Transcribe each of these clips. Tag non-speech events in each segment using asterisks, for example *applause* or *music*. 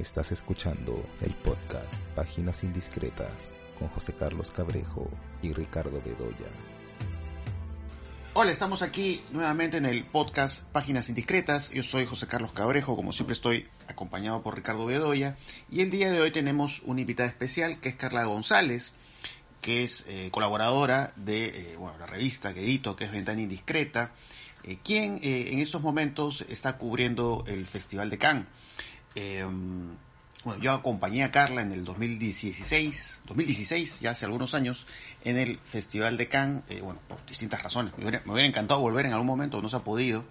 Estás escuchando el podcast Páginas Indiscretas con José Carlos Cabrejo y Ricardo Bedoya. Hola, estamos aquí nuevamente en el podcast Páginas Indiscretas. Yo soy José Carlos Cabrejo, como siempre estoy acompañado por Ricardo Bedoya. Y el día de hoy tenemos una invitada especial que es Carla González, que es eh, colaboradora de eh, bueno, la revista que edito, que es Ventana Indiscreta, eh, quien en estos momentos está cubriendo el Festival de Cannes. Bueno, yo acompañé a Carla en el 2016, 2016, ya hace algunos años, en el Festival de Cannes, bueno, por distintas razones. Me hubiera, encantado volver en algún momento, no se ha podido.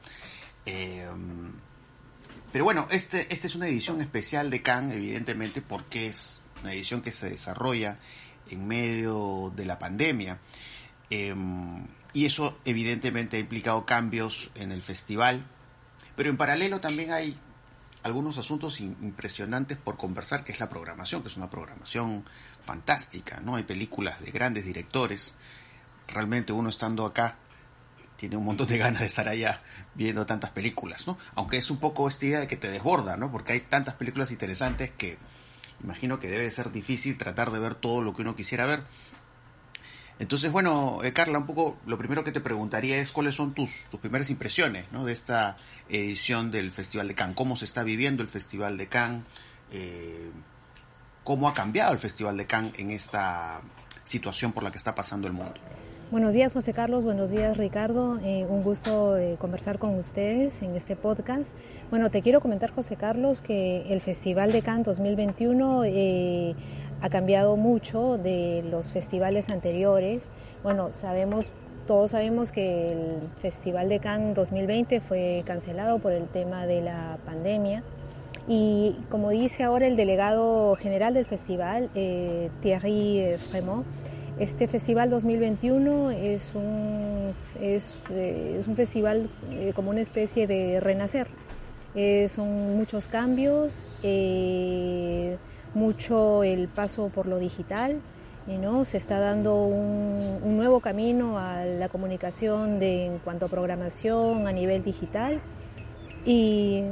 pero bueno, este, esta es una edición especial de Cannes, evidentemente, porque es una edición que se desarrolla en medio de la pandemia. Em, y eso evidentemente ha implicado cambios en el festival. Pero en paralelo también hay algunos asuntos impresionantes por conversar, que es la programación, que es una programación fantástica, ¿no? Hay películas de grandes directores. Realmente uno estando acá tiene un montón de ganas de estar allá viendo tantas películas, ¿no? Aunque es un poco esta idea de que te desborda, ¿no? Porque hay tantas películas interesantes que imagino que debe ser difícil tratar de ver todo lo que uno quisiera ver. Entonces, bueno, eh, Carla, un poco lo primero que te preguntaría es cuáles son tus, tus primeras impresiones ¿no? de esta edición del Festival de Cannes, cómo se está viviendo el Festival de Cannes, eh, cómo ha cambiado el Festival de Cannes en esta situación por la que está pasando el mundo. Buenos días, José Carlos. Buenos días, Ricardo. Eh, un gusto eh, conversar con ustedes en este podcast. Bueno, te quiero comentar, José Carlos, que el Festival de Cannes 2021 eh, ha cambiado mucho de los festivales anteriores. Bueno, sabemos, todos sabemos que el Festival de Cannes 2020 fue cancelado por el tema de la pandemia. Y como dice ahora el delegado general del festival, Thierry Fremont, este festival 2021 es un, es, eh, es un festival eh, como una especie de renacer. Eh, son muchos cambios, mucho el paso por lo digital, ¿no? se está dando un, nuevo camino a la comunicación de, en cuanto a programación a nivel digital. Y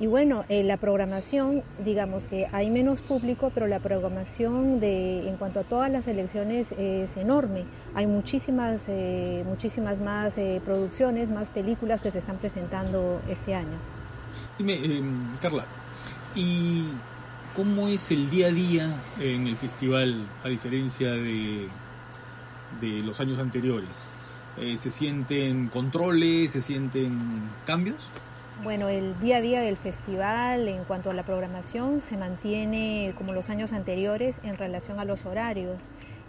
y bueno, eh, la programación, digamos que hay menos público, pero la programación de, en cuanto a todas las elecciones es enorme. Hay muchísimas, eh, muchísimas más eh, producciones, más películas que se están presentando este año. Dime, em, Carla, ¿y cómo es el día a día en el festival a diferencia de, los años anteriores? ¿Se sienten controles? ¿Se sienten cambios? Bueno, el día a día del festival en cuanto a la programación se mantiene como los años anteriores en relación a los horarios.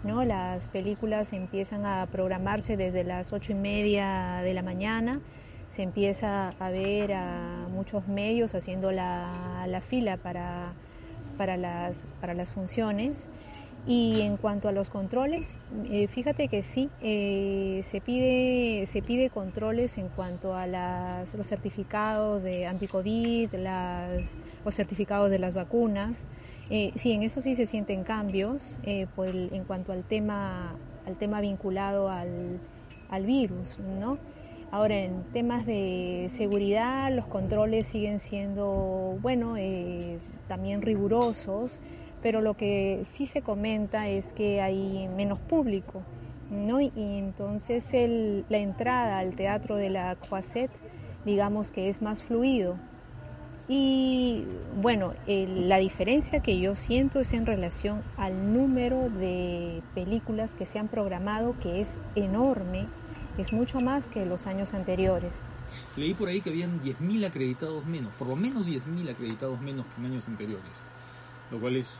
¿no? Las películas empiezan a programarse desde las ocho y media de la mañana, se empieza a ver a muchos medios haciendo la fila para, para, las, para las funciones. Y en cuanto a los controles, eh, fíjate que sí, eh, se, pide, se pide controles en cuanto a los certificados de anticovid, las, los certificados de las vacunas. Eh, sí, en eso sí se sienten cambios en cuanto al tema, al tema vinculado al, al virus, ¿no? Ahora, en temas de seguridad, los controles siguen siendo, bueno, también rigurosos pero lo que sí se comenta es que hay menos público, ¿no? Y entonces la entrada al teatro de la Croisette, digamos que es más fluido. Y bueno, la diferencia que yo siento es en relación al número de películas que se han programado, que es enorme, es mucho más que los años anteriores. Leí por ahí que habían 10.000 acreditados menos, por lo menos 10.000 acreditados menos que en años anteriores, lo cual es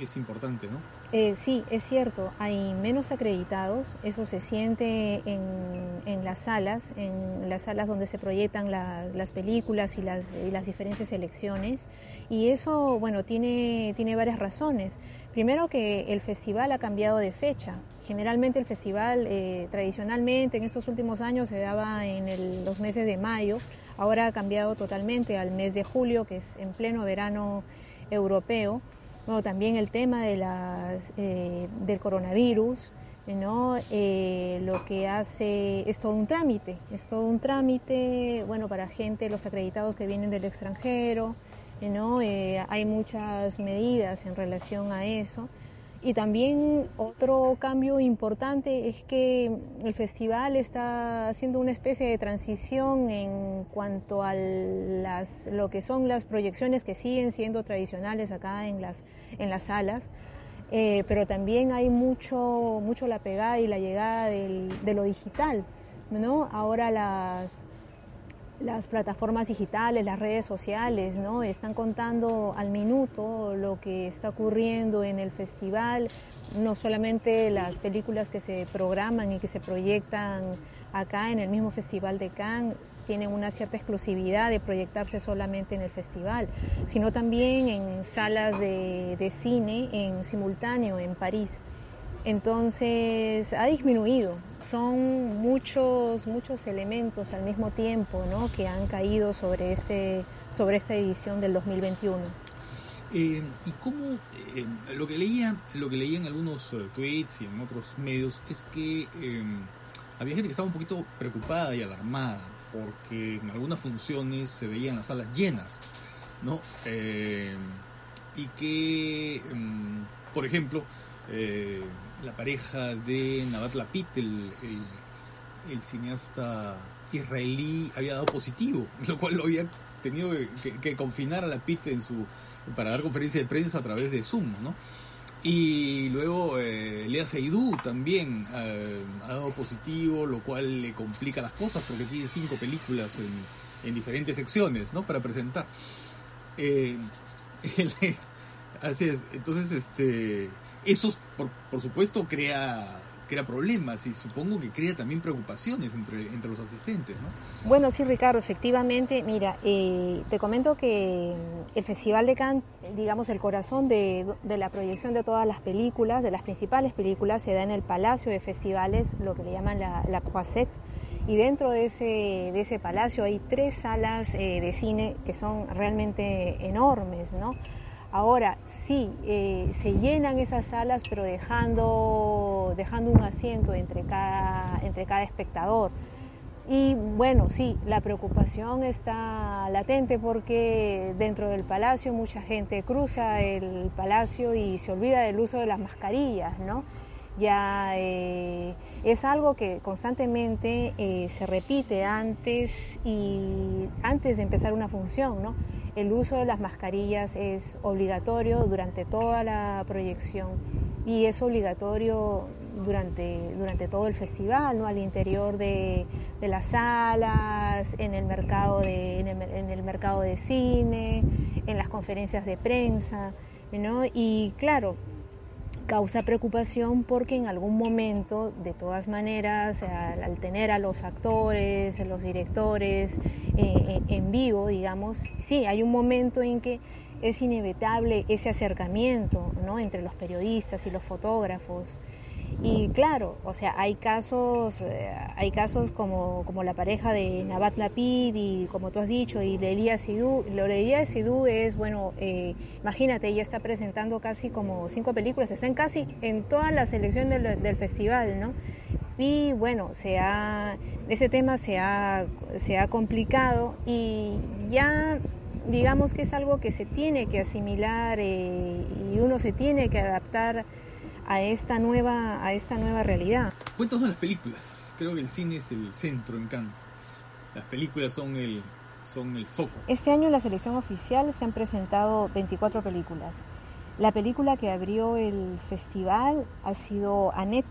es importante, ¿no? Eh, sí, es cierto, hay menos acreditados, eso se siente en, en las salas, en las salas donde se proyectan las, las películas y las, y las, diferentes selecciones, y eso, bueno, tiene, tiene varias razones. Primero que el festival ha cambiado de fecha. Generalmente el festival eh, tradicionalmente en estos últimos años se daba en los meses de mayo, ahora ha cambiado totalmente al mes de julio, que es en pleno verano europeo. Bueno, también el tema de las, eh, del coronavirus, ¿no? Eh, lo que hace es todo un trámite, es todo un trámite, bueno, para gente, los acreditados que vienen del extranjero, ¿no? Eh, hay muchas medidas en relación a eso. Y también otro cambio importante es que el festival está haciendo una especie de transición en cuanto a las, lo que son las proyecciones que siguen siendo tradicionales acá en las, en las salas, eh, pero también hay mucho, mucho la pegada y la llegada del, de lo digital. ¿no? Ahora las, las plataformas digitales, las redes sociales, ¿no? Están contando al minuto lo que está ocurriendo en el festival, no solamente las películas que se programan y que se proyectan acá en el mismo Festival de Cannes tienen una cierta exclusividad de proyectarse solamente en el festival, sino también en salas de, de cine en simultáneo en París. Entonces ha disminuido. Son muchos, muchos elementos al mismo tiempo ¿no? que han caído sobre, este, sobre esta edición del 2021. Eh, y cómo eh, lo que leía, lo que leía en algunos eh, tweets y en otros medios es que había gente que estaba un poquito preocupada y alarmada porque en algunas funciones se veían las salas llenas, ¿no? y que, mm, por ejemplo, la pareja de Nabat Lapid, el, el, cineasta israelí, había dado positivo, *laughs* lo cual lo había tenido que, confinar a Lapid en su, para dar conferencia de prensa a través de Zoom, ¿no? Y luego eh, Lea Seydoux también eh, ha dado positivo, lo cual le complica las cosas porque tiene cinco películas en, en diferentes secciones, ¿no? Para presentar. Eh, *laughs* así es, entonces, este eso, por, por supuesto, crea crea problemas y supongo que crea también preocupaciones entre, entre los asistentes, ¿no? Bueno, sí, Ricardo, efectivamente, mira, eh, te comento que el Festival de Cannes, digamos, el corazón de, de, la proyección de todas las películas, de las principales películas, se da en el Palacio de Festivales, lo que le llaman la, la Croisette, y dentro de ese, de ese palacio hay tres salas eh, de cine que son realmente enormes, ¿no? Ahora, sí, eh, se llenan esas salas, pero dejando, dejando un asiento entre cada, entre cada espectador. Y bueno, sí, la preocupación está latente porque dentro del palacio mucha gente cruza el palacio y se olvida del uso de las mascarillas, ¿no? Ya eh, es algo que constantemente eh, se repite antes y antes de empezar una función, ¿no? El uso de las mascarillas es obligatorio durante toda la proyección y es obligatorio durante, durante todo el festival, ¿no? al interior de, las salas, en el, mercado de, en el, mercado de cine, en las conferencias de prensa. ¿no? Y claro, causa preocupación porque en algún momento, de todas maneras, al, tener a los actores, los directores eh, en vivo, digamos, sí, hay un momento en que es inevitable ese acercamiento ¿no? entre los periodistas y los fotógrafos. Y claro, o sea, hay casos, eh, hay casos como, como, la pareja de Nabat Lapid y como tú has dicho, y Elías Sidú. Elías Sidú es, bueno, eh, imagínate, ella está presentando casi como cinco películas, están casi en toda la selección del, del festival, ¿no? Y bueno, se ha, ese tema se ha, se ha complicado y ya digamos que es algo que se tiene que asimilar eh, y uno se tiene que adaptar a esta nueva, a esta nueva realidad. Cuéntanos las películas. Creo que el cine es el centro en Cannes. Las películas son el, son el foco. Este año en la selección oficial se han presentado 24 películas. La película que abrió el festival ha sido Annette.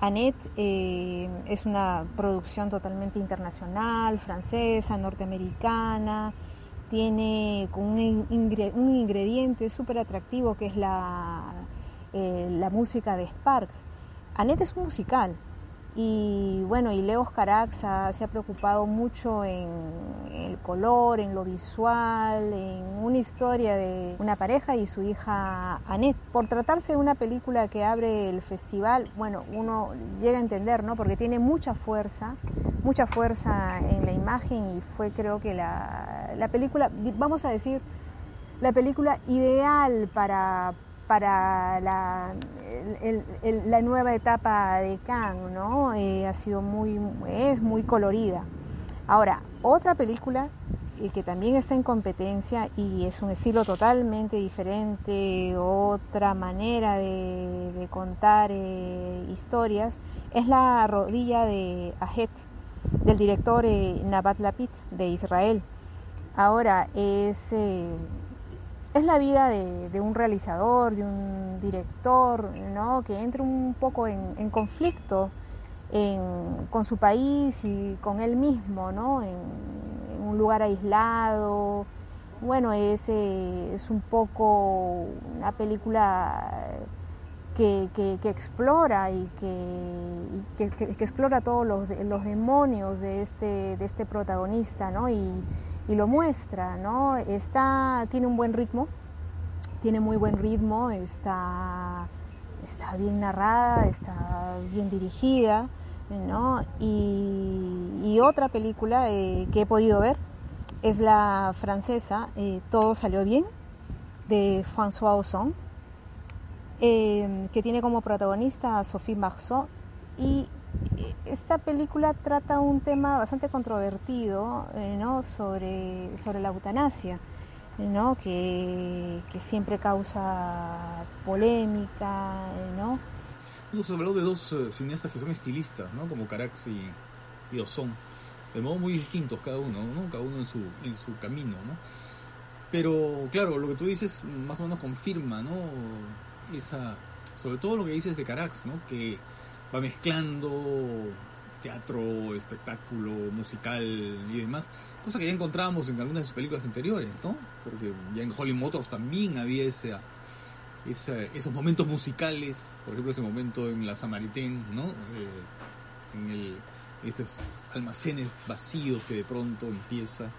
Annette eh, es una producción totalmente internacional, francesa, norteamericana. Tiene un, un ingrediente súper atractivo que es la, eh, la música de Sparks. Annette es un musical y bueno, y Leo Carax se ha preocupado mucho en el color, en lo visual, en una historia de una pareja y su hija Annette. Por tratarse de una película que abre el festival, bueno, uno llega a entender, ¿no? Porque tiene mucha fuerza, mucha fuerza en la imagen y fue creo que la, la película, vamos a decir, la película ideal para, para la, nueva etapa de Kang, ¿no? Eh, ha sido muy, es muy colorida. Ahora, otra película que también está en competencia y es un estilo totalmente diferente, otra manera de, contar eh, historias, es la rodilla de Ajet, del director eh, Nabat Lapid de Israel. Ahora, es, eh, es la vida de, un realizador, de un director, ¿no? que entra un poco en, conflicto con su país y con él mismo, ¿no? en, un lugar aislado. Bueno, es, eh, es un poco una película que, explora y que, que, explora todos los, los, demonios de este, de este protagonista, ¿no? Y, lo muestra, ¿no? Está, tiene un buen ritmo, tiene muy buen ritmo, está, está bien narrada, está bien dirigida, ¿no? Y, otra película eh, que he podido ver es la francesa eh, Todo salió bien, de François Ozon Em, que tiene como protagonista a Sophie Marceau y eh, esta película trata un tema bastante controvertido eh, ¿no? sobre, sobre la eutanasia, ¿no? que, siempre causa polémica. ¿no? Hablado de dos eh, cineastas que son estilistas, ¿no? como Carax y, y de modo muy distintos cada uno, ¿no? cada uno en su, en su camino. ¿no? Pero claro, lo que tú dices más o menos confirma ¿no? esa, sobre todo lo que dices de Carax, ¿no? Que va mezclando teatro, espectáculo, musical y demás, cosa que ya encontrábamos en algunas de sus películas anteriores, ¿no? Porque ya en Holly Motors también había ese, esos momentos musicales, por ejemplo ese momento en La Samaritaine, ¿no? Eh, en el, estos almacenes vacíos que de pronto empieza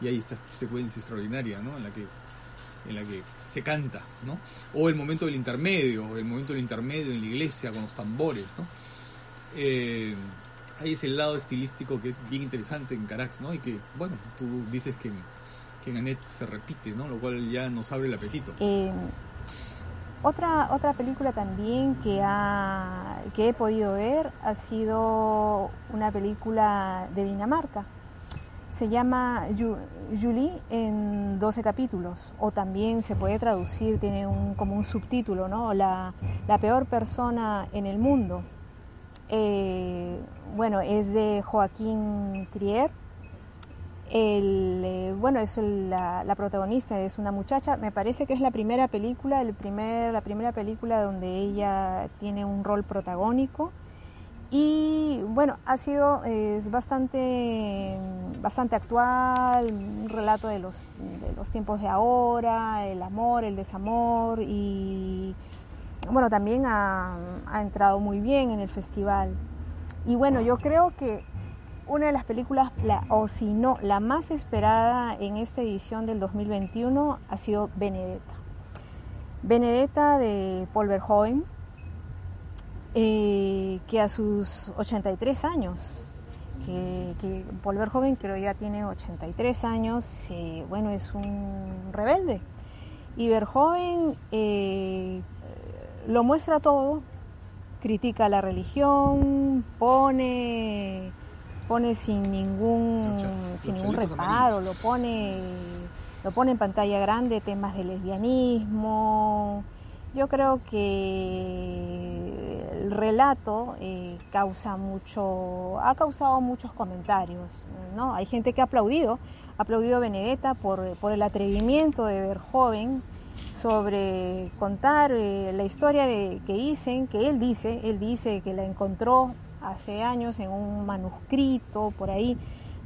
y hay esta secuencia extraordinaria, ¿no? En la que en la que se canta, ¿no? O el momento del intermedio, el momento del intermedio en la iglesia con los tambores, ¿no? Eh, hay ese lado estilístico que es bien interesante en Carax, ¿no? Y que, bueno, tú dices que, que en Annette se repite, ¿no? Lo cual ya nos abre el apetito. Eh, otra, otra película también que, ha, que he podido ver ha sido una película de Dinamarca, se llama Julie en 12 capítulos o también se puede traducir, tiene un, como un subtítulo, ¿no? La, peor persona en el mundo. Eh, bueno, es de Joaquín Trier. El, eh, bueno, es la, protagonista es una muchacha, me parece que es la primera película, el primer, la primera película donde ella tiene un rol protagónico y bueno, ha sido es bastante, bastante actual, un relato de los, de los tiempos de ahora, el amor, el desamor y bueno, también ha, ha entrado muy bien en el festival. Y bueno, yo creo que una de las películas, o si no, la más esperada en esta edición del 2021 ha sido Benedetta. Benedetta de Paul Verhoeven, eh, que a sus 83 años, que, que Paul Verhoeven creo ya tiene 83 años, eh, bueno, es un rebelde. Y Verhoeven eh, lo muestra todo, critica la religión, pone, pone sin ningún, sin ningún reparo, lo pone, lo pone en pantalla grande temas de lesbianismo. Yo creo que el relato eh, causa mucho, ha causado muchos comentarios. ¿no? Hay gente que ha aplaudido, ha aplaudido a Benedetta por, el atrevimiento de ver joven sobre contar eh, la historia de, que dicen, que él dice, él dice que la encontró hace años en un manuscrito por ahí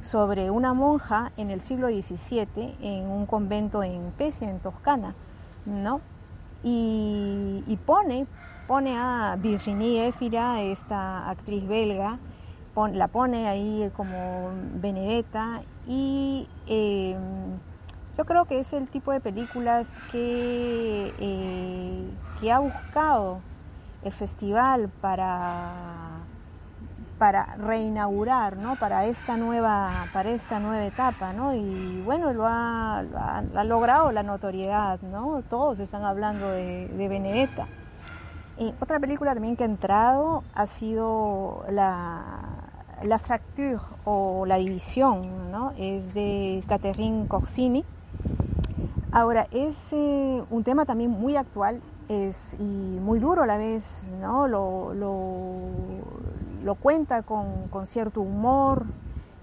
sobre una monja en el siglo XVII en un convento en Pesia, en Toscana, ¿no? Y pone pone a Virginie Efira, esta actriz belga, la pone ahí como Benedetta y em, yo creo que es el tipo de películas que, eh, que ha buscado el festival para, para reinaugurar, ¿no? Para esta nueva, para esta nueva etapa, ¿no? Y bueno, lo ha, logrado la notoriedad, ¿no? Todos están hablando de, de Benedetta otra película también que ha entrado ha sido la, La Fracture o La División, ¿no? Es de Catherine Corsini. Ahora, es eh, un tema también muy actual es, y muy duro a la vez, ¿no? Lo, lo, cuenta con, con, cierto humor,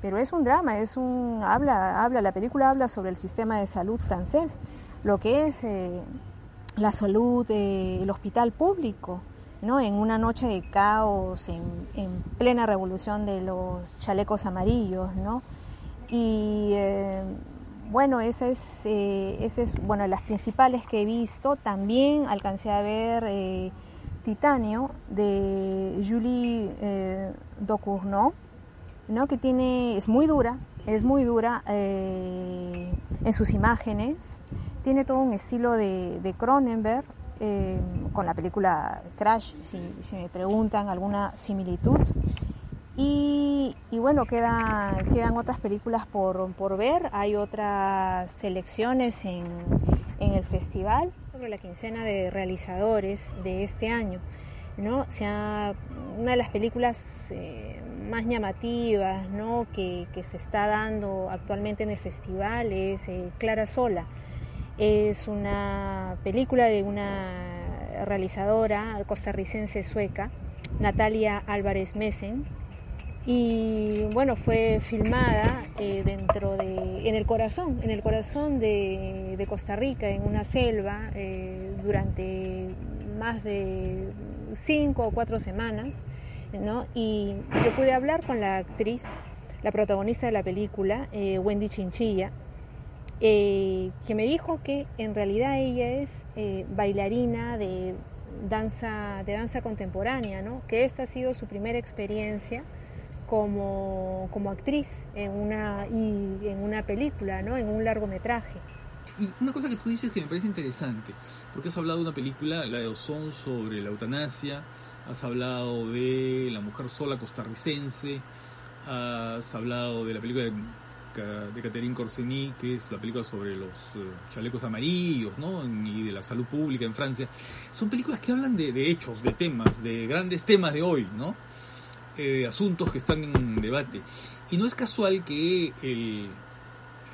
pero es un drama, es un, habla, habla, la película habla sobre el sistema de salud francés, lo que es eh, la salud del hospital público, ¿no? En una noche de caos, en, en plena revolución de los chalecos amarillos, ¿no? Y eh, bueno, esa es, eh, es, bueno, las principales que he visto. También alcancé a ver eh, Titanio de Julie eh, Docournau, ¿no? que tiene, es muy dura, es muy dura en sus imágenes. Tiene todo un estilo de, de Cronenberg, con la película Crash, si, si me preguntan alguna similitud. Y, bueno, quedan, quedan otras películas por, por ver, hay otras selecciones en, en, el festival sobre la quincena de realizadores de este año. ¿no? sea, una de las películas eh, más llamativas ¿no? que, que, se está dando actualmente en el festival es eh, Clara Sola. Es una película de una realizadora costarricense sueca, Natalia Álvarez Messen, y bueno, fue filmada eh, dentro de, en el corazón, en el corazón de, Costa Rica, en una selva, eh, durante más de cinco o cuatro semanas, ¿no? Y yo pude hablar con la actriz, la protagonista de la película, eh, Wendy Chinchilla, que me dijo que en realidad ella es bailarina de danza, de danza contemporánea, ¿no? Que esta ha sido su primera experiencia como, como actriz en una, y en una película, ¿no? en un largometraje. Y una cosa que tú dices que me parece interesante, porque has hablado de una película, la de Ozón, sobre la eutanasia, has hablado de La mujer sola costarricense, has hablado de la película de, de Catherine Corseny, que es la película sobre los eh, chalecos amarillos, ¿no? Y de la salud pública en Francia. Son películas que hablan de, de hechos, de temas, de grandes temas de hoy, ¿no? eh, asuntos que están en debate. Y no es casual que el,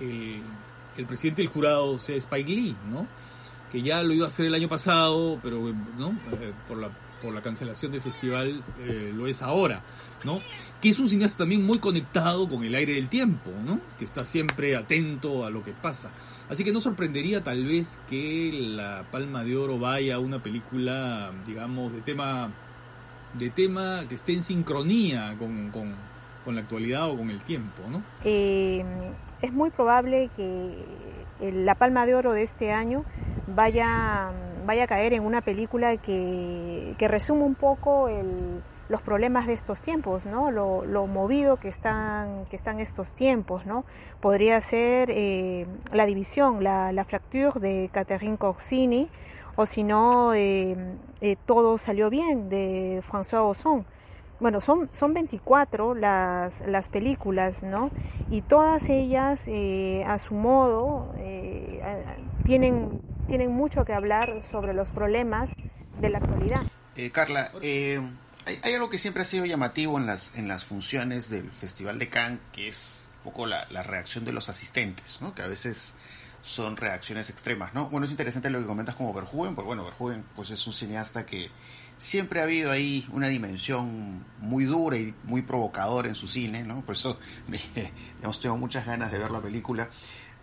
el, el, presidente del jurado sea Spike Lee, ¿no? Que ya lo iba a hacer el año pasado, pero ¿no? Eh, por, la, por la cancelación del festival eh, lo es ahora, ¿no? Que es un cineasta también muy conectado con el aire del tiempo, ¿no? Que está siempre atento a lo que pasa. Así que no sorprendería tal vez que la Palma de Oro vaya a una película, digamos, de tema de tema que esté en sincronía con, con, la actualidad o con el tiempo, ¿no? Eh, es muy probable que la Palma de Oro de este año vaya, vaya a caer en una película que, que resume un poco el, los problemas de estos tiempos, ¿no? Lo, movido que están, que están estos tiempos, ¿no? Podría ser eh, La División, la, la Fracture de Catherine Corsini, o si no, eh, eh, todo salió bien de François Ozon. Bueno, son, son 24 las, las películas, ¿no? Y todas ellas, a su modo, tienen, tienen mucho que hablar sobre los problemas de la actualidad. Eh, Carla, hay, hay, algo que siempre ha sido llamativo en las, en las funciones del Festival de Cannes, que es un poco la, la reacción de los asistentes, ¿no? Que a veces son reacciones extremas, ¿no? Bueno, es interesante lo que comentas como Verhoeven, porque bueno, Verhoeven pues es un cineasta que siempre ha habido ahí una dimensión muy dura y muy provocadora en su cine, ¿no? Por eso, *laughs* digamos, tengo muchas ganas de ver la película.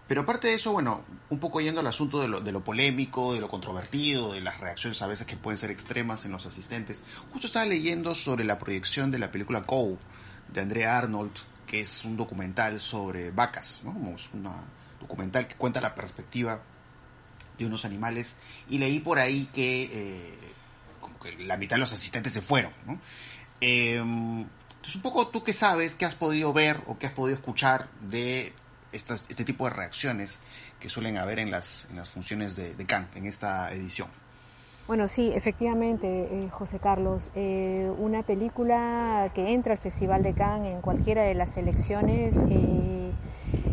Pero aparte de eso, bueno, un poco yendo al asunto de lo, polémico, de lo controvertido, de las reacciones a veces que pueden ser extremas en los asistentes, justo estaba leyendo sobre la proyección de la película Cow de Andrea Arnold, que es un documental sobre vacas, ¿no? Como una documental que cuenta la perspectiva de unos animales y leí por ahí que, eh, como que la mitad de los asistentes se fueron. ¿no? Eh, entonces, un poco tú qué sabes, qué has podido ver o qué has podido escuchar de estas, este tipo de reacciones que suelen haber en las, en las funciones de, de Cannes en esta edición. Bueno, sí, efectivamente, eh, José Carlos, eh, una película que entra al Festival de Cannes en cualquiera de las elecciones eh,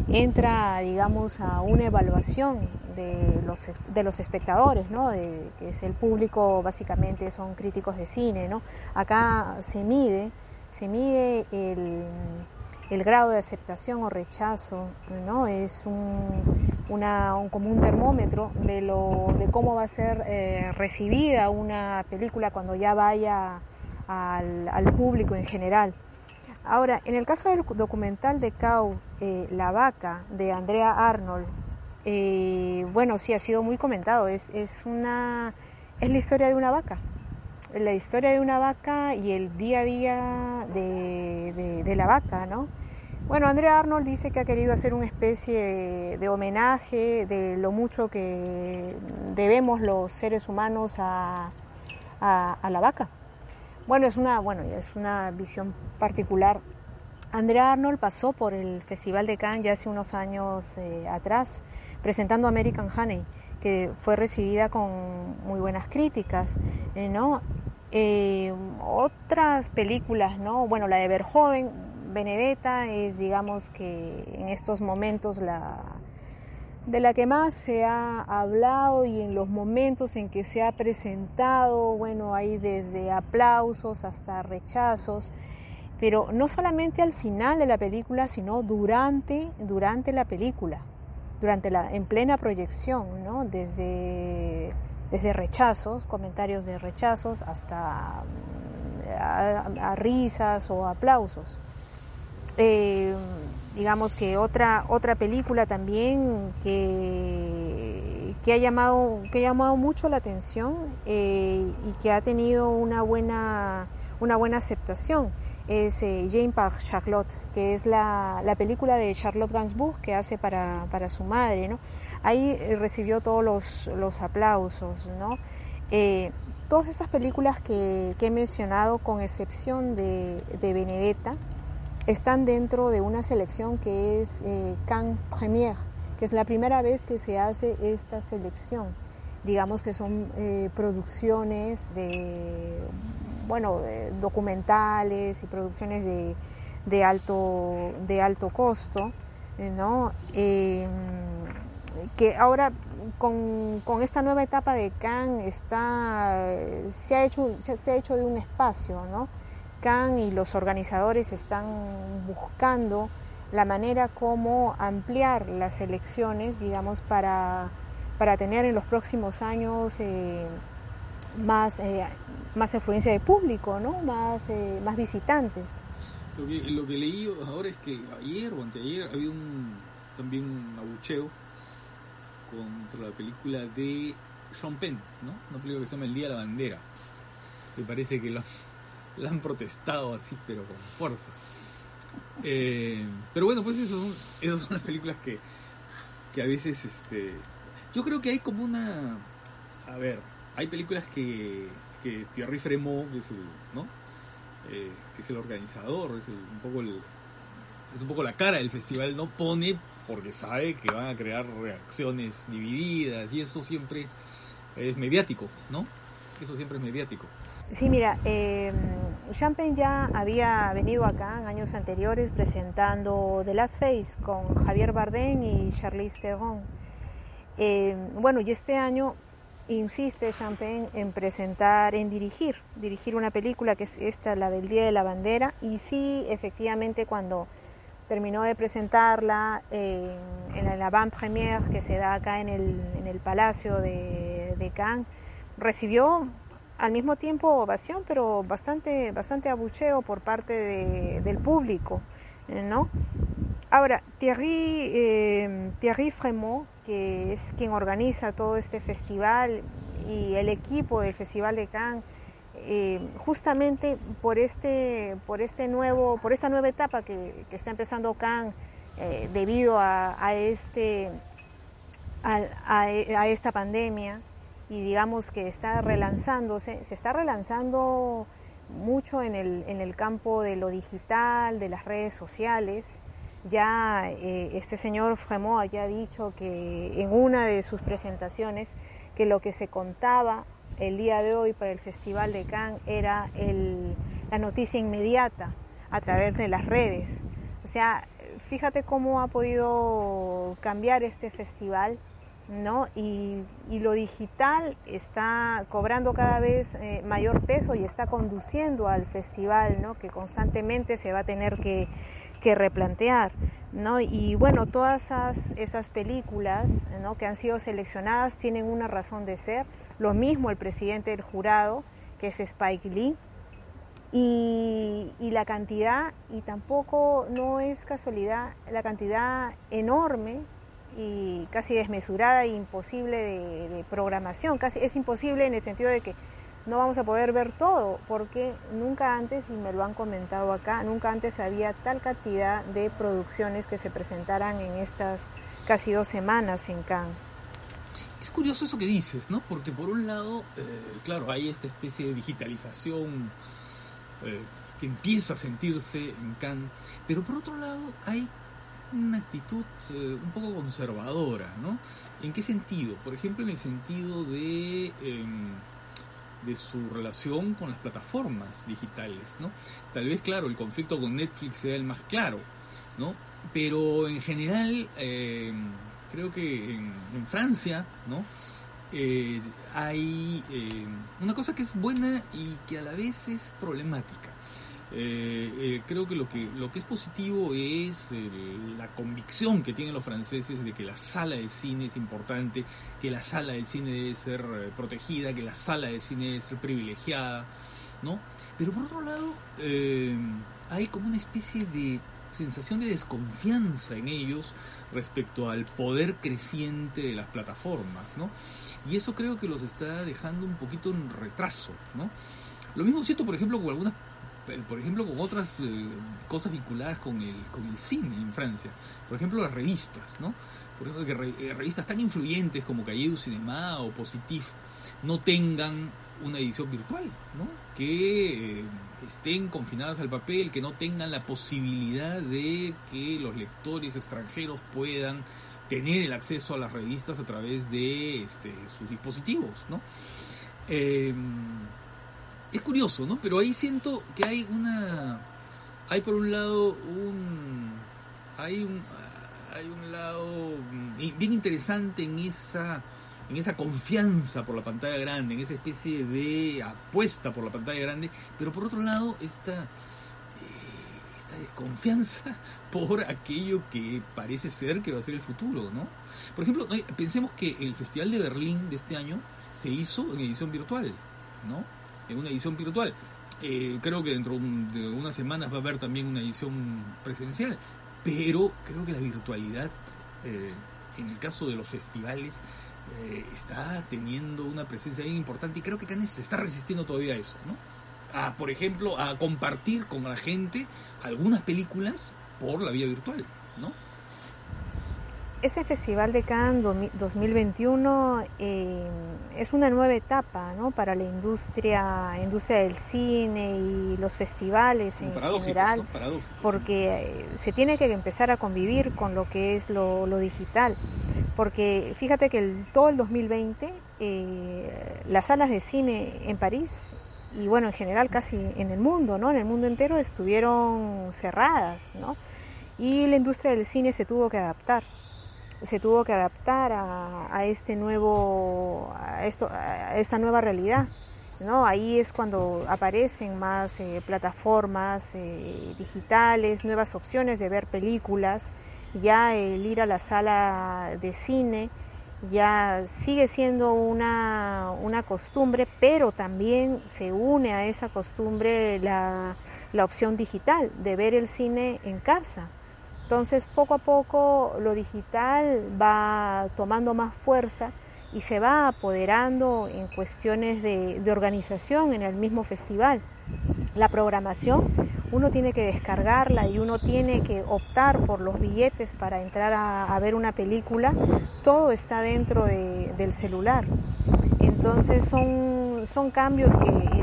entra, digamos, a una evaluación de los, de los espectadores, ¿no? De, que es el público, básicamente son críticos de cine, ¿no? Acá se mide se mide el, el grado de aceptación o rechazo, ¿no? Es un, una, un, como un termómetro de, lo, de cómo va a ser eh, recibida una película cuando ya vaya al, al, público en general. Ahora, en el caso del documental de Cow, eh, La Vaca, de Andrea Arnold, eh, bueno, sí ha sido muy comentado, es, es, una, es la historia de una vaca, la historia de una vaca y el día a día de, de, de la vaca, ¿no? Bueno, Andrea Arnold dice que ha querido hacer una especie de, homenaje de lo mucho que debemos los seres humanos a, a, a, la vaca. Bueno, es una, bueno, es una visión particular. Andrea Arnold pasó por el Festival de Cannes ya hace unos años eh, atrás, presentando American Honey, que fue recibida con muy buenas críticas, eh, ¿no? Eh, otras películas, ¿no? Bueno, la de Verhoeven, Benedetta es, digamos que en estos momentos la de la que más se ha hablado y en los momentos en que se ha presentado, bueno, hay desde aplausos hasta rechazos, pero no solamente al final de la película, sino durante, durante la película, durante la, en plena proyección, ¿no? Desde, desde rechazos, comentarios de rechazos, hasta a risas o aplausos. Eh, digamos que otra otra película también que, que ha llamado que ha llamado mucho la atención eh, y que ha tenido una buena una buena aceptación es eh, Jane par Charlotte que es la, la, película de Charlotte Gainsbourg que hace para, para su madre ¿no? ahí recibió todos los, los aplausos ¿no? todas esas películas que, que, he mencionado con excepción de, de Benedetta están dentro de una selección que es eh, Cannes Premiere, que es la primera vez que se hace esta selección. Digamos que son eh, producciones de, bueno, de documentales y producciones de, de, alto, de alto costo, ¿no? Eh, que ahora con, con, esta nueva etapa de Cannes está, se, ha hecho, se ha hecho de un espacio, ¿no? Y los organizadores están buscando la manera como ampliar las elecciones, digamos, para, para tener en los próximos años eh, más, eh, más influencia de público, ¿no? más, eh, más visitantes. Lo que, lo que leí ahora es que ayer o anteayer había un, también un abucheo contra la película de Sean Penn, ¿no? una película que se llama El Día de la Bandera. Me parece que lo, la han protestado así, pero con fuerza. Eh, pero bueno, pues esas son, esas son las películas que, que a veces, este, yo creo que hay como una, a ver, hay películas que, que Thierry Fremont, es el, ¿no? Eh, que es el organizador, es el, un poco el, es un poco la cara del festival, no pone porque sabe que van a crear reacciones divididas y eso siempre es mediático, ¿no? Eso siempre es mediático. Sí, mira, eh, Champagne ya había venido acá en años anteriores presentando The Last Face con Javier Bardem y Charlize Theron. Eh, bueno, y este año insiste Champagne en presentar, en dirigir, dirigir una película que es esta, la del Día de la Bandera, y sí, efectivamente, cuando terminó de presentarla eh, en la avant première que se da acá en el, en el Palacio de Cannes, recibió al mismo tiempo ovación, pero bastante, bastante abucheo por parte de, del público, ¿no? Ahora, Thierry, eh, Thierry Fremont, que es quien organiza todo este festival y el equipo del Festival de Cannes, eh, justamente por este, por este nuevo, por esta nueva etapa que, está empezando Cannes eh, debido a, este, a esta pandemia, y digamos que está relanzándose, se está relanzando mucho en el, en el campo de lo digital, de las redes sociales. Ya eh, este señor Fremont ya ha dicho que en una de sus presentaciones que lo que se contaba el día de hoy para el Festival de Cannes era el, la noticia inmediata a través de las redes. O sea, fíjate cómo ha podido cambiar este festival ¿no? Y, lo digital está cobrando cada vez eh, mayor peso y está conduciendo al festival, ¿no? Que constantemente se va a tener que, replantear, ¿no? Y bueno, todas esas, esas películas, ¿no? Que han sido seleccionadas tienen una razón de ser. Lo mismo el presidente del jurado, que es Spike Lee, y, y, la cantidad, y tampoco no es casualidad, la cantidad enorme y casi desmesurada e imposible de, programación. Casi es imposible en el sentido de que no vamos a poder ver todo, porque nunca antes, y me lo han comentado acá, nunca antes había tal cantidad de producciones que se presentaran en estas casi dos semanas en Cannes. Es curioso eso que dices, ¿no? Porque por un lado, eh, claro, hay esta especie de digitalización eh, que empieza a sentirse en Cannes, pero por otro lado hay una actitud eh, un poco conservadora, ¿no? ¿En qué sentido? Por ejemplo, en el sentido de, em, de su relación con las plataformas digitales, ¿no? Tal vez, claro, el conflicto con Netflix sea el más claro, ¿no? Pero en general, em, creo que en, Francia, ¿no? Eh, hay em, una cosa que es buena y que a la vez es problemática. Eh, eh, creo que lo que lo que es positivo es la convicción que tienen los franceses de que la sala de cine es importante, que la sala del cine debe ser eh, protegida, que la sala de cine debe ser privilegiada, ¿no? Pero por otro lado hay como una especie de sensación de desconfianza en ellos respecto al poder creciente de las plataformas, ¿no? Y eso creo que los está dejando un poquito en retraso, ¿no? Lo mismo siento, por ejemplo, con algunas por ejemplo, con otras eh, cosas vinculadas con el, con el cine en Francia. Por ejemplo, las revistas, ¿no? Por ejemplo, que eh, revistas tan influyentes como Cahiers du Cinema o Positif no tengan una edición virtual, ¿no? Que eh, estén confinadas al papel, que no tengan la posibilidad de que los lectores extranjeros puedan tener el acceso a las revistas a través de este, sus dispositivos, ¿no? Es curioso, ¿no? Pero ahí siento que hay una, hay por un lado un, hay un, hay un lado bien interesante en esa, en esa confianza por la pantalla grande, en esa especie de apuesta por la pantalla grande, pero por otro lado esta, eh, esta desconfianza *laughs* por aquello que parece ser que va a ser el futuro, ¿no? Por ejemplo, pensemos que el Festival de Berlín de este año se hizo en edición virtual, ¿no? Una edición virtual. Eh, creo que dentro de unas semanas va a haber también una edición presencial, pero creo que la virtualidad, eh, en el caso de los festivales, eh, está teniendo una presencia bien importante y creo que Cannes se está resistiendo todavía a eso, ¿no? A, por ejemplo, a compartir con la gente algunas películas por la vía virtual, ¿no? Ese Festival de Cannes 2021 eh, es una nueva etapa ¿no? para la industria, industria del cine y los festivales en general, porque eh, se tiene que empezar a convivir con lo que es lo, digital. Porque fíjate que todo el 2020 eh, las salas de cine en París y bueno, en general casi en el mundo, ¿no? En el mundo entero estuvieron cerradas, ¿no? Y la industria del cine se tuvo que adaptar se tuvo que adaptar a, este nuevo, a, esto, a esta nueva realidad. ¿no? Ahí es cuando aparecen más eh, plataformas eh, digitales, nuevas opciones de ver películas, ya el ir a la sala de cine ya sigue siendo una, una costumbre, pero también se une a esa costumbre la, la opción digital de ver el cine en casa. Entonces, poco a poco lo digital va tomando más fuerza y se va apoderando en cuestiones de, organización en el mismo festival. La programación, uno tiene que descargarla y uno tiene que optar por los billetes para entrar a, ver una película, todo está dentro del celular. Entonces son, son cambios que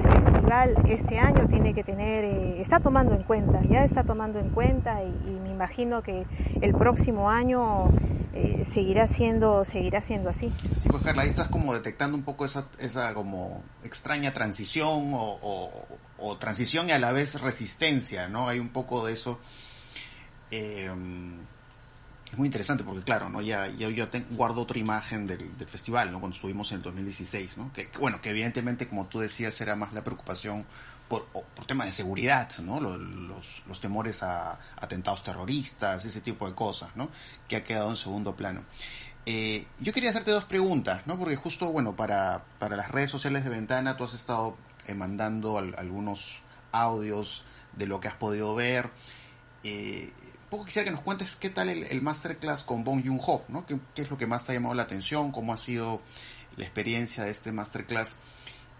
este año tiene que tener, eh, está tomando en cuenta, ya está tomando en cuenta y, me imagino que el próximo año eh, seguirá siendo seguirá siendo así. Sí, pues Carla, ahí estás como detectando un poco esa, esa como extraña transición o, o, transición y a la vez resistencia, ¿no? Hay un poco de eso. Eh, es muy interesante porque, claro, ¿no? ya, yo guardo otra imagen del, festival, ¿no? cuando estuvimos en el 2016, ¿no? que, bueno, que evidentemente, como tú decías, era más la preocupación por, por temas de seguridad, ¿no? Los, los, temores a atentados terroristas, ese tipo de cosas, ¿no? que ha quedado en segundo plano. Eh, yo quería hacerte dos preguntas, ¿no? porque justo, bueno, para, para las redes sociales de Ventana tú has estado mandando al, algunos audios de lo que has podido ver. Eh, poco quisiera que nos cuentes qué tal el, masterclass con Bong Joon-ho, ¿no? ¿Qué, ¿Qué, es lo que más te ha llamado la atención? ¿Cómo ha sido la experiencia de este masterclass?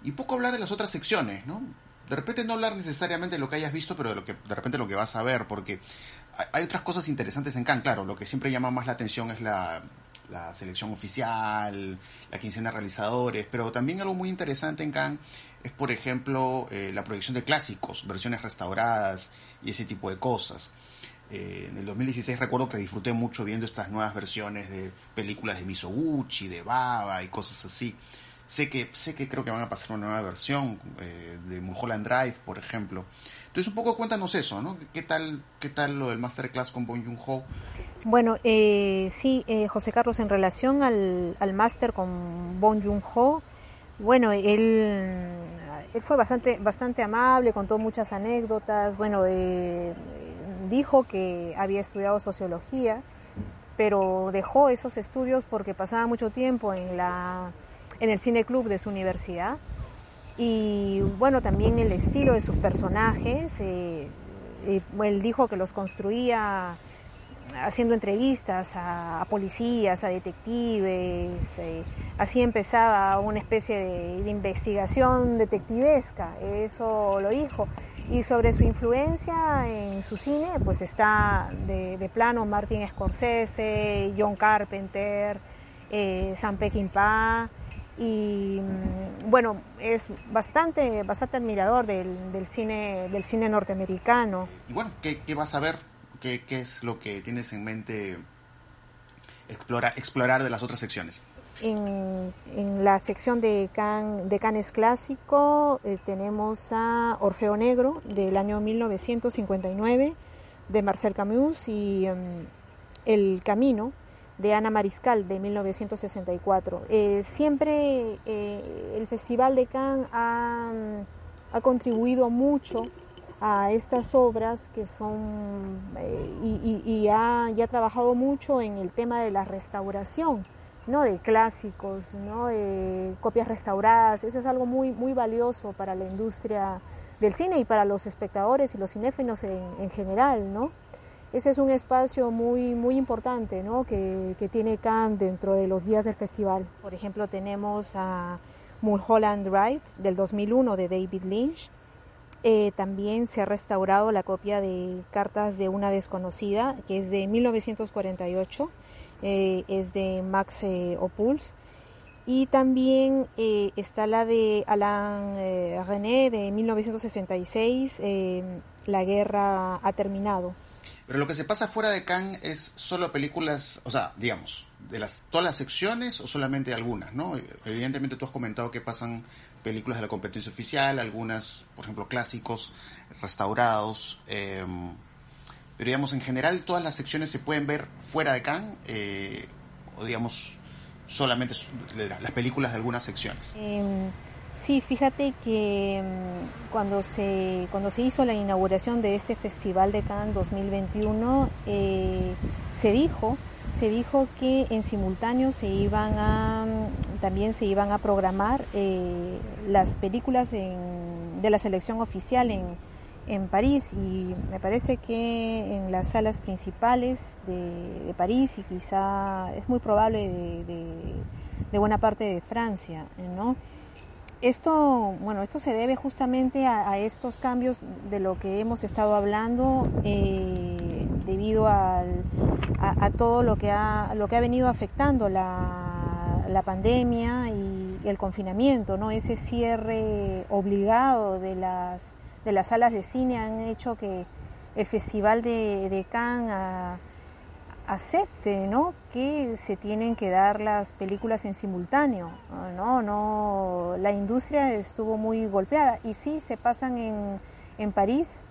Y poco hablar de las otras secciones, ¿no? De repente no hablar necesariamente de lo que hayas visto, pero de lo que de repente lo que vas a ver, porque hay otras cosas interesantes en Cannes, claro, lo que siempre llama más la atención es la, la selección oficial, la quincena de realizadores, pero también algo muy interesante en Cannes es, por ejemplo, eh, la proyección de clásicos, versiones restauradas y ese tipo de cosas. Eh, en el 2016 recuerdo que disfruté mucho viendo estas nuevas versiones de películas de Misoguchi, de Baba y cosas así. Sé que, sé que creo que van a pasar una nueva versión eh, de Mulholland Drive, por ejemplo. Entonces un poco cuéntanos eso, ¿no? ¿Qué tal, qué tal lo del Masterclass con Bong Joon-ho? Bueno, eh, sí, eh, José Carlos, en relación al, al máster con Bong Joon-ho, bueno, él, él, fue bastante, bastante amable, contó muchas anécdotas, bueno, eh, dijo que había estudiado sociología, pero dejó esos estudios porque pasaba mucho tiempo en, la, en el cine club de su universidad. Y bueno, también el estilo de sus personajes, eh, él dijo que los construía haciendo entrevistas a, policías, a detectives, eh, así empezaba una especie de, investigación detectivesca, eso lo dijo. Y sobre su influencia en su cine, pues está de, plano Martin Scorsese, John Carpenter, eh, Sam Peckinpah, y mm, bueno, es bastante, bastante admirador del, cine, del cine norteamericano. Y bueno, ¿qué, qué vas a ver? ¿Qué, ¿Qué, es lo que tienes en mente explora, explorar de las otras secciones? En, en la sección de, Can, de Canes Clásico eh, tenemos a Orfeo Negro del año 1959 de Marcel Camus y um, El Camino de Ana Mariscal de 1964. Eh, siempre eh, el Festival de Cannes ha, ha, contribuido mucho a estas obras que son eh, y, ha, trabajado mucho en el tema de la restauración, ¿no? de clásicos, ¿no? de copias restauradas. Eso es algo muy, muy valioso para la industria del cine y para los espectadores y los cinéfilos en, en general, ¿no? ese es un espacio muy, muy importante ¿no? que, que, tiene Cannes dentro de los días del festival. Por ejemplo, tenemos a Mulholland Drive del 2001 de David Lynch. Eh, también se ha restaurado la copia de Cartas de una desconocida, que es de 1948, eh, es de Max eh. Y también eh, está la de Alain René de 1966, La guerra ha terminado. Pero lo que se pasa fuera de Cannes es solo películas, o sea, digamos, de las todas las secciones o solamente algunas, ¿no? Evidentemente tú has comentado que pasan películas de la competencia oficial, algunas, por ejemplo, clásicos, restaurados, eh, pero digamos, en general todas las secciones se pueden ver fuera de Cannes, eh, o digamos, solamente las películas de algunas secciones. Eh, Sí, fíjate que mm, cuando se, cuando se hizo la inauguración de este Festival de Cannes 2021, eh, se dijo, se dijo que en simultáneo se iban a, también se iban a programar eh, las películas de la selección oficial en, París y me parece que en las salas principales de, París y quizá es muy probable de, buena parte de Francia, ¿no? Esto, bueno, esto se debe justamente a, a, estos cambios de lo que hemos estado hablando eh, debido al, a, a, todo lo que ha, lo que ha venido afectando la, la pandemia y, el confinamiento, ¿no? Ese cierre obligado de las, de las salas de cine han hecho que el Festival de, de Cannes a, acepte ¿no? que se tienen que dar las películas en simultáneo. No, no, la industria estuvo muy golpeada y sí se pasan en, en París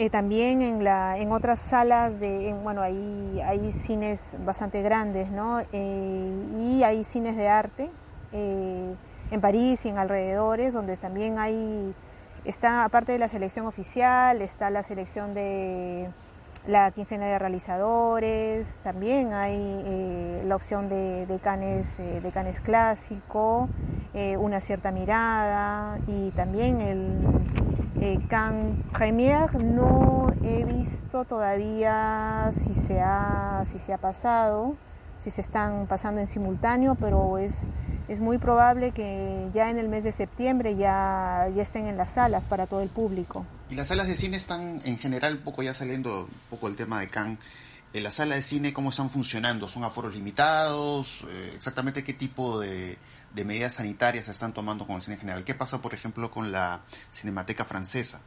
Eh, también en, la, en otras salas, de, bueno, hay, hay cines bastante grandes, ¿no? Eh, y hay cines de arte eh, en París y en alrededores, donde también hay, está, aparte de la selección oficial, está la selección de la quincena de realizadores, también hay la opción de, de canes, de canes clásico, una cierta mirada y también el eh, Can Premier no he visto todavía si se, ha, si se ha pasado, si se están pasando en simultáneo, pero es, es muy probable que ya en el mes de septiembre ya, estén en las salas para todo el público. Y las salas de cine están en general, un poco ya saliendo un poco el tema de Cannes, en la sala de cine, ¿cómo están funcionando? ¿Son aforos limitados? Eh, ¿Exactamente qué tipo de, medidas sanitarias se están tomando con el cine general? ¿Qué pasa, por ejemplo, con la Cinemateca Francesa?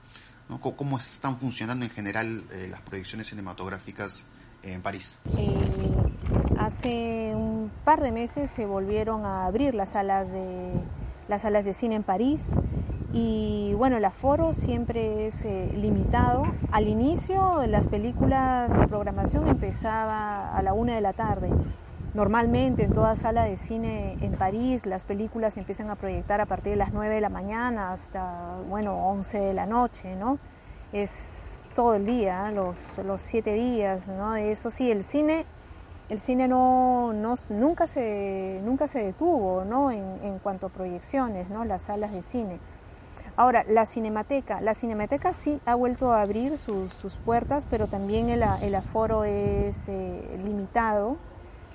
¿Cómo, están funcionando en general eh, las proyecciones cinematográficas en París? Eh, hace un par de meses se volvieron a abrir las salas de, las salas de cine en París y bueno, el aforo siempre es eh, limitado. Al inicio las películas, la programación empezaba a la una de la tarde. Normalmente en toda sala de cine en París las películas empiezan a proyectar a partir de las 9 de la mañana hasta, bueno, 11 de la noche, ¿no? Es todo el día, los, los siete días, ¿no? Eso sí, el cine, el cine no, no, nunca, se, nunca se detuvo, ¿no? En, en cuanto a proyecciones, ¿no? Las salas de cine. Ahora, la Cinemateca. La Cinemateca sí ha vuelto a abrir sus, puertas, pero también el, aforo es eh, limitado.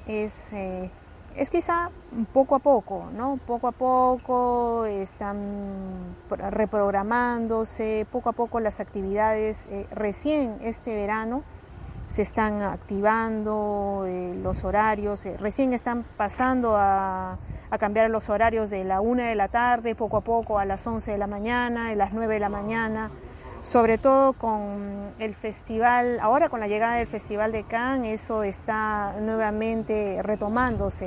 Es, eh, es quizá poco a poco, ¿no? Poco a poco están reprogramándose, poco a poco las actividades. Eh, recién este verano se están activando los horarios, recién están pasando a a cambiar los horarios de la una de la tarde, poco a poco a las 11 de la mañana, de las 9 de la mañana, sobre todo con el festival, ahora con la llegada del Festival de Cannes, eso está nuevamente retomándose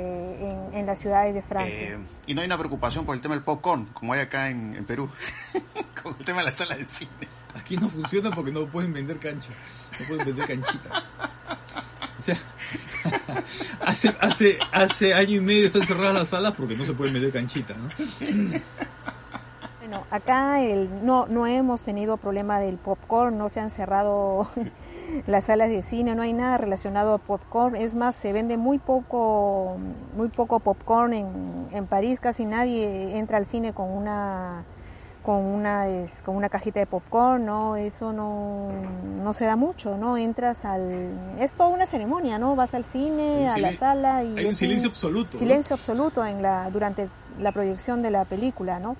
en, las ciudades de Francia. Eh, y no hay una preocupación por el tema del popcorn, como hay acá en, Perú, *laughs* con el tema de la sala de cine. Aquí no funciona porque no pueden vender cancha, no pueden vender canchita. O sea, *laughs* hace, hace, hace año y medio están cerradas las salas porque no se puede meter canchita, ¿no? Bueno, acá el, no, no hemos tenido problema del popcorn, no se han cerrado *laughs* las salas de cine, no hay nada relacionado a popcorn, es más, se vende muy poco, muy poco popcorn en, en París, casi nadie entra al cine con una con una es, con una cajita de popcorn, no, eso no, no se da mucho, no entras al es toda una ceremonia, no, vas al cine, a la sala y hay un silencio absoluto, silencio absoluto en la durante la proyección de la película, ¿no?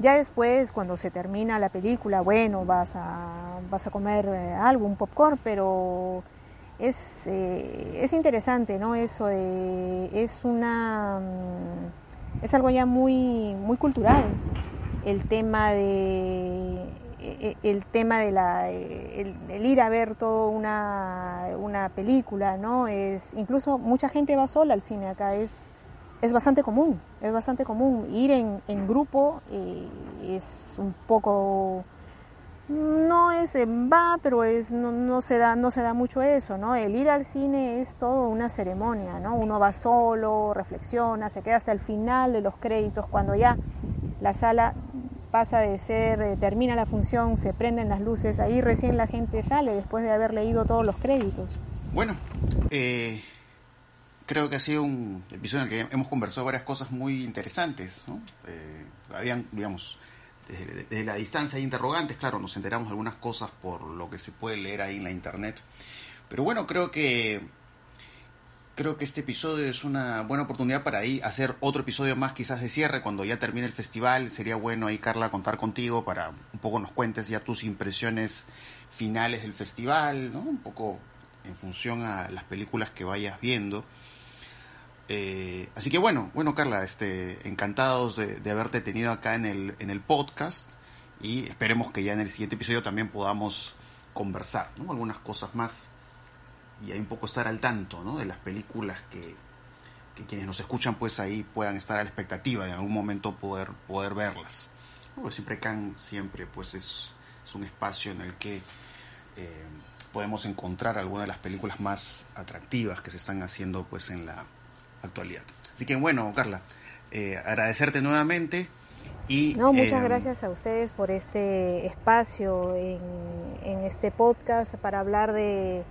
Ya después cuando se termina la película, bueno, vas a vas a comer eh, algo, un popcorn, pero es, eh, es interesante, ¿no? Eso es una mm, es algo ya muy muy cultural el tema de e, e, el tema de la el, ir a ver toda una, una, película no es incluso mucha gente va sola al cine acá es es bastante común es bastante común ir en, en grupo eh, es un poco no es va pero es no, no, se da no se da mucho eso no el ir al cine es todo una ceremonia no uno va solo reflexiona se queda hasta el final de los créditos cuando ya la sala pasa de ser, eh, termina la función, se prenden las luces, ahí recién la gente sale después de haber leído todos los créditos. Bueno, eh, creo que ha sido un episodio en el que hemos conversado varias cosas muy interesantes. Eh, habían, digamos, desde, la distancia hay interrogantes, claro, nos enteramos algunas cosas por lo que se puede leer ahí en la internet. Pero bueno, creo que creo que este episodio es una buena oportunidad para ahí hacer otro episodio más quizás de cierre cuando ya termine el festival. Sería bueno ahí, Carla, contar contigo para un poco nos cuentes ya tus impresiones finales del festival, ¿no? Un poco en función a las películas que vayas viendo. Eh, así que bueno, bueno Carla, este, encantados de, de, haberte tenido acá en el, en el podcast y esperemos que ya en el siguiente episodio también podamos conversar, ¿no? Algunas cosas más y hay un poco estar al tanto ¿no? de las películas que, que, quienes nos escuchan pues ahí puedan estar a la expectativa de en algún momento poder, poder verlas. Siempre Can siempre pues es, es, un espacio en el que eh, podemos encontrar algunas de las películas más atractivas que se están haciendo pues en la actualidad. Así que bueno, Carla, eh, agradecerte nuevamente. Y, no, muchas eh, gracias a ustedes por este espacio en, en este podcast para hablar de,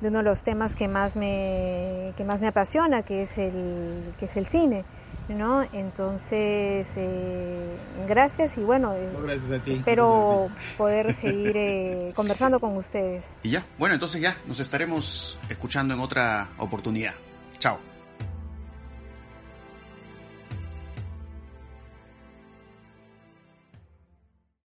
de, uno de los temas que más me, que más me apasiona, que es el, que es el cine. ¿no? Entonces, eh, gracias y bueno, no, gracias a ti. espero a ti. poder *laughs* seguir eh, conversando con ustedes. Y ya, bueno, entonces ya nos estaremos escuchando en otra oportunidad. Chao.